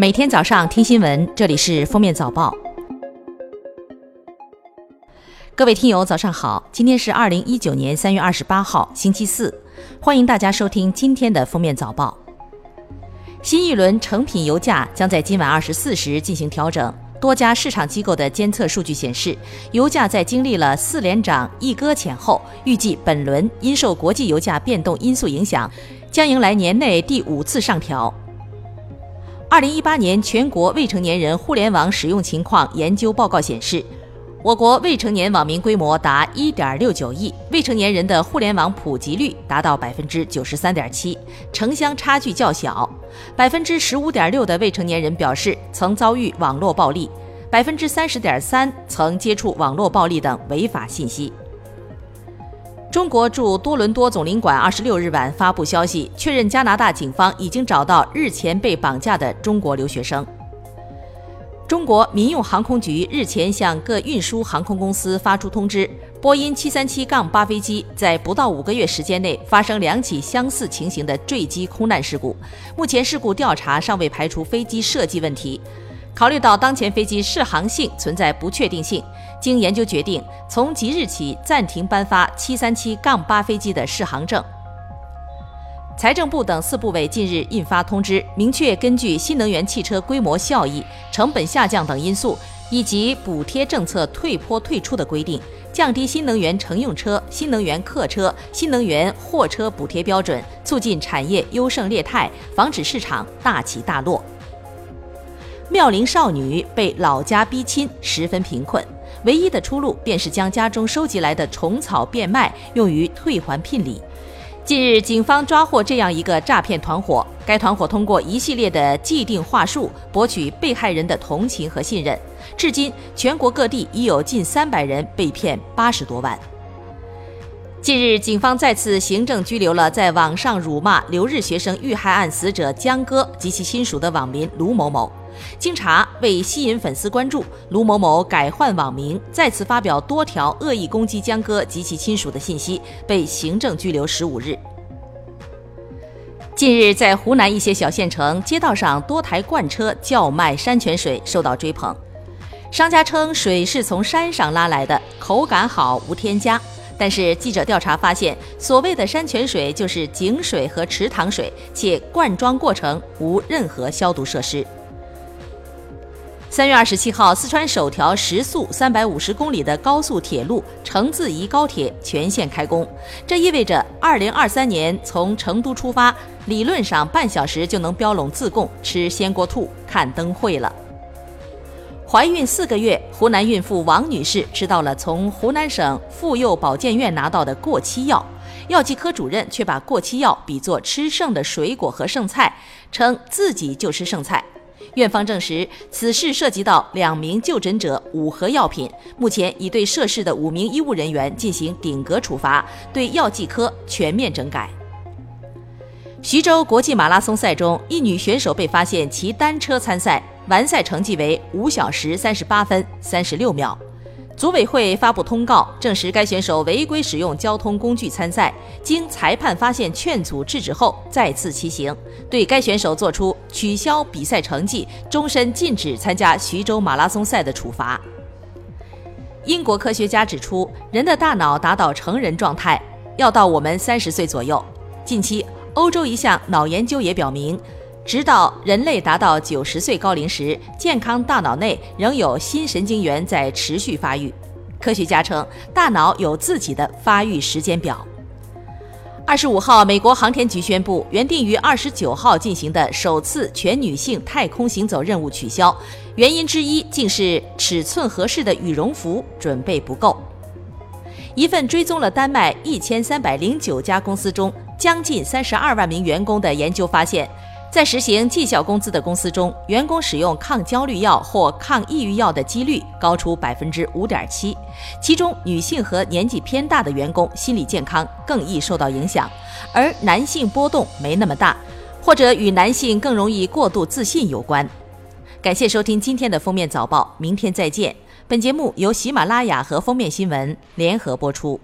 每天早上听新闻，这里是封面早报。各位听友，早上好！今天是二零一九年三月二十八号，星期四，欢迎大家收听今天的封面早报。新一轮成品油价将在今晚二十四时进行调整。多家市场机构的监测数据显示，油价在经历了四连涨一搁浅后，预计本轮因受国际油价变动因素影响，将迎来年内第五次上调。二零一八年全国未成年人互联网使用情况研究报告显示，我国未成年网民规模达一点六九亿，未成年人的互联网普及率达到百分之九十三点七，城乡差距较小。百分之十五点六的未成年人表示曾遭遇网络暴力，百分之三十点三曾接触网络暴力等违法信息。中国驻多伦多总领馆二十六日晚发布消息，确认加拿大警方已经找到日前被绑架的中国留学生。中国民用航空局日前向各运输航空公司发出通知，波音七三七杠八飞机在不到五个月时间内发生两起相似情形的坠机空难事故，目前事故调查尚未排除飞机设计问题。考虑到当前飞机适航性存在不确定性，经研究决定，从即日起暂停颁发737-8飞机的适航证。财政部等四部委近日印发通知，明确根据新能源汽车规模效益、成本下降等因素，以及补贴政策退坡退出的规定，降低新能源乘用车、新能源客车、新能源货车补贴标准，促进产业优胜劣汰，防止市场大起大落。妙龄少女被老家逼亲，十分贫困，唯一的出路便是将家中收集来的虫草变卖，用于退还聘礼。近日，警方抓获这样一个诈骗团伙，该团伙通过一系列的既定话术，博取被害人的同情和信任。至今，全国各地已有近三百人被骗八十多万。近日，警方再次行政拘留了在网上辱骂留日学生遇害案死者江歌及其亲属的网民卢某某。经查，为吸引粉丝关注，卢某某改换网名，再次发表多条恶意攻击江歌及其亲属的信息，被行政拘留十五日。近日，在湖南一些小县城街道上，多台罐车叫卖山泉水，受到追捧。商家称水是从山上拉来的，口感好，无添加。但是记者调查发现，所谓的山泉水就是井水和池塘水，且灌装过程无任何消毒设施。三月二十七号，四川首条时速三百五十公里的高速铁路成自宜高铁全线开工，这意味着二零二三年从成都出发，理论上半小时就能标拢自贡吃鲜锅兔、看灯会了。怀孕四个月，湖南孕妇王女士吃到了从湖南省妇幼保健院拿到的过期药，药剂科主任却把过期药比作吃剩的水果和剩菜，称自己就吃剩菜。院方证实，此事涉及到两名就诊者五盒药品，目前已对涉事的五名医务人员进行顶格处罚，对药剂科全面整改。徐州国际马拉松赛中，一女选手被发现骑单车参赛。完赛成绩为五小时三十八分三十六秒，组委会发布通告证实该选手违规使用交通工具参赛，经裁判发现劝阻制止后再次骑行，对该选手作出取消比赛成绩、终身禁止参加徐州马拉松赛的处罚。英国科学家指出，人的大脑达到成人状态要到我们三十岁左右。近期，欧洲一项脑研究也表明。直到人类达到九十岁高龄时，健康大脑内仍有新神经元在持续发育。科学家称，大脑有自己的发育时间表。二十五号，美国航天局宣布，原定于二十九号进行的首次全女性太空行走任务取消，原因之一竟是尺寸合适的羽绒服准备不够。一份追踪了丹麦一千三百零九家公司中将近三十二万名员工的研究发现。在实行绩效工资的公司中，员工使用抗焦虑药或抗抑郁药的几率高出百分之五点七。其中，女性和年纪偏大的员工心理健康更易受到影响，而男性波动没那么大，或者与男性更容易过度自信有关。感谢收听今天的封面早报，明天再见。本节目由喜马拉雅和封面新闻联合播出。